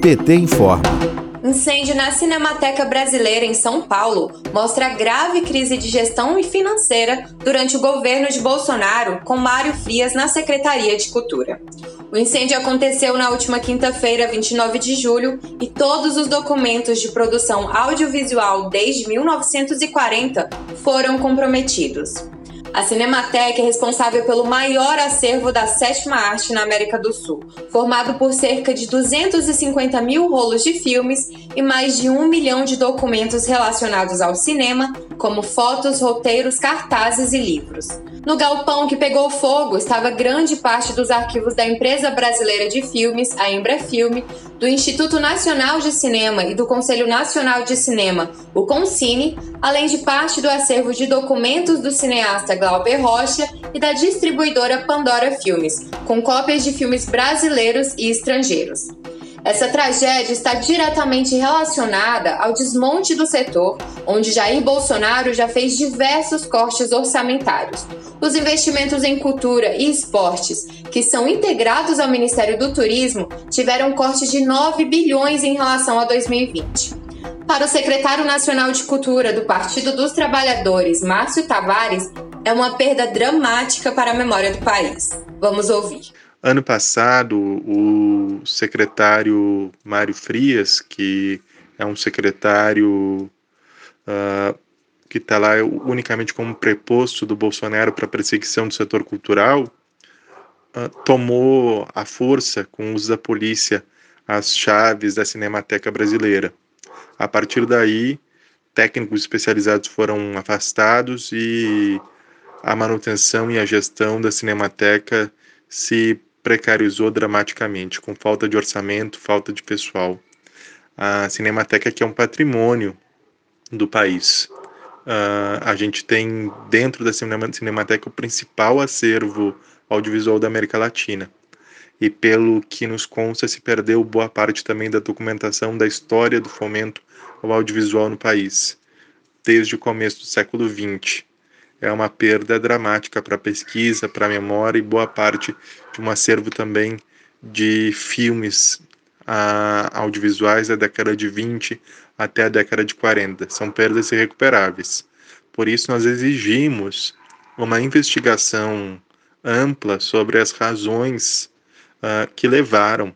PT informa. Incêndio na Cinemateca Brasileira em São Paulo mostra grave crise de gestão e financeira durante o governo de Bolsonaro, com Mário Frias na Secretaria de Cultura. O incêndio aconteceu na última quinta-feira, 29 de julho, e todos os documentos de produção audiovisual desde 1940 foram comprometidos. A Cinemateca é responsável pelo maior acervo da sétima arte na América do Sul, formado por cerca de 250 mil rolos de filmes e mais de um milhão de documentos relacionados ao cinema, como fotos, roteiros, cartazes e livros. No galpão que pegou fogo estava grande parte dos arquivos da Empresa Brasileira de Filmes, a Embrafilme, do Instituto Nacional de Cinema e do Conselho Nacional de Cinema, o Concine, além de parte do acervo de documentos do cineasta Glauber Rocha e da distribuidora Pandora Filmes, com cópias de filmes brasileiros e estrangeiros. Essa tragédia está diretamente relacionada ao desmonte do setor, onde Jair Bolsonaro já fez diversos cortes orçamentários. Os investimentos em cultura e esportes, que são integrados ao Ministério do Turismo, tiveram um corte de 9 bilhões em relação a 2020. Para o secretário nacional de Cultura do Partido dos Trabalhadores, Márcio Tavares, é uma perda dramática para a memória do país. Vamos ouvir. Ano passado, o secretário Mário Frias, que é um secretário uh, que está lá unicamente como preposto do Bolsonaro para perseguição do setor cultural, uh, tomou à força, com o uso da polícia, as chaves da Cinemateca Brasileira. A partir daí, técnicos especializados foram afastados e a manutenção e a gestão da Cinemateca se precarizou dramaticamente, com falta de orçamento, falta de pessoal. A Cinemateca que é um patrimônio do país. Uh, a gente tem dentro da Cinemateca o principal acervo audiovisual da América Latina. E pelo que nos consta, se perdeu boa parte também da documentação da história do fomento ao audiovisual no país, desde o começo do século XX é uma perda dramática para a pesquisa, para a memória e boa parte de um acervo também de filmes a, audiovisuais da década de 20 até a década de 40. São perdas irrecuperáveis. Por isso, nós exigimos uma investigação ampla sobre as razões uh, que levaram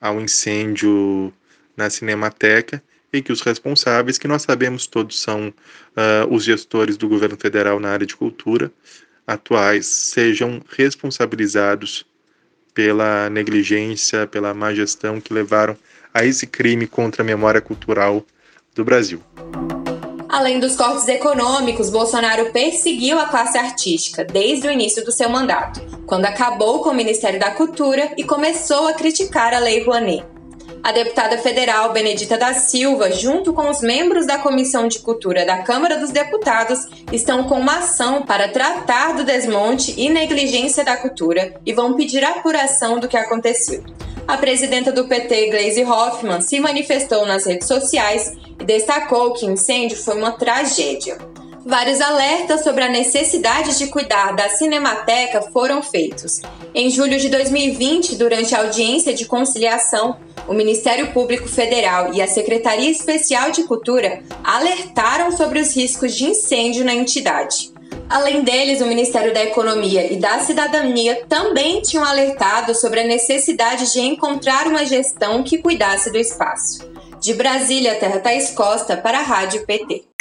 ao incêndio na Cinemateca e que os responsáveis, que nós sabemos todos são uh, os gestores do governo federal na área de cultura atuais, sejam responsabilizados pela negligência, pela má gestão que levaram a esse crime contra a memória cultural do Brasil. Além dos cortes econômicos, Bolsonaro perseguiu a classe artística desde o início do seu mandato, quando acabou com o Ministério da Cultura e começou a criticar a Lei Rouanet. A deputada federal Benedita da Silva, junto com os membros da Comissão de Cultura da Câmara dos Deputados, estão com uma ação para tratar do desmonte e negligência da cultura e vão pedir apuração do que aconteceu. A presidenta do PT, Gleisi Hoffmann, se manifestou nas redes sociais e destacou que o incêndio foi uma tragédia. Vários alertas sobre a necessidade de cuidar da Cinemateca foram feitos. Em julho de 2020, durante a audiência de conciliação, o Ministério Público Federal e a Secretaria Especial de Cultura alertaram sobre os riscos de incêndio na entidade. Além deles, o Ministério da Economia e da Cidadania também tinham alertado sobre a necessidade de encontrar uma gestão que cuidasse do espaço. De Brasília, Terra Thaís Costa, para a Rádio PT.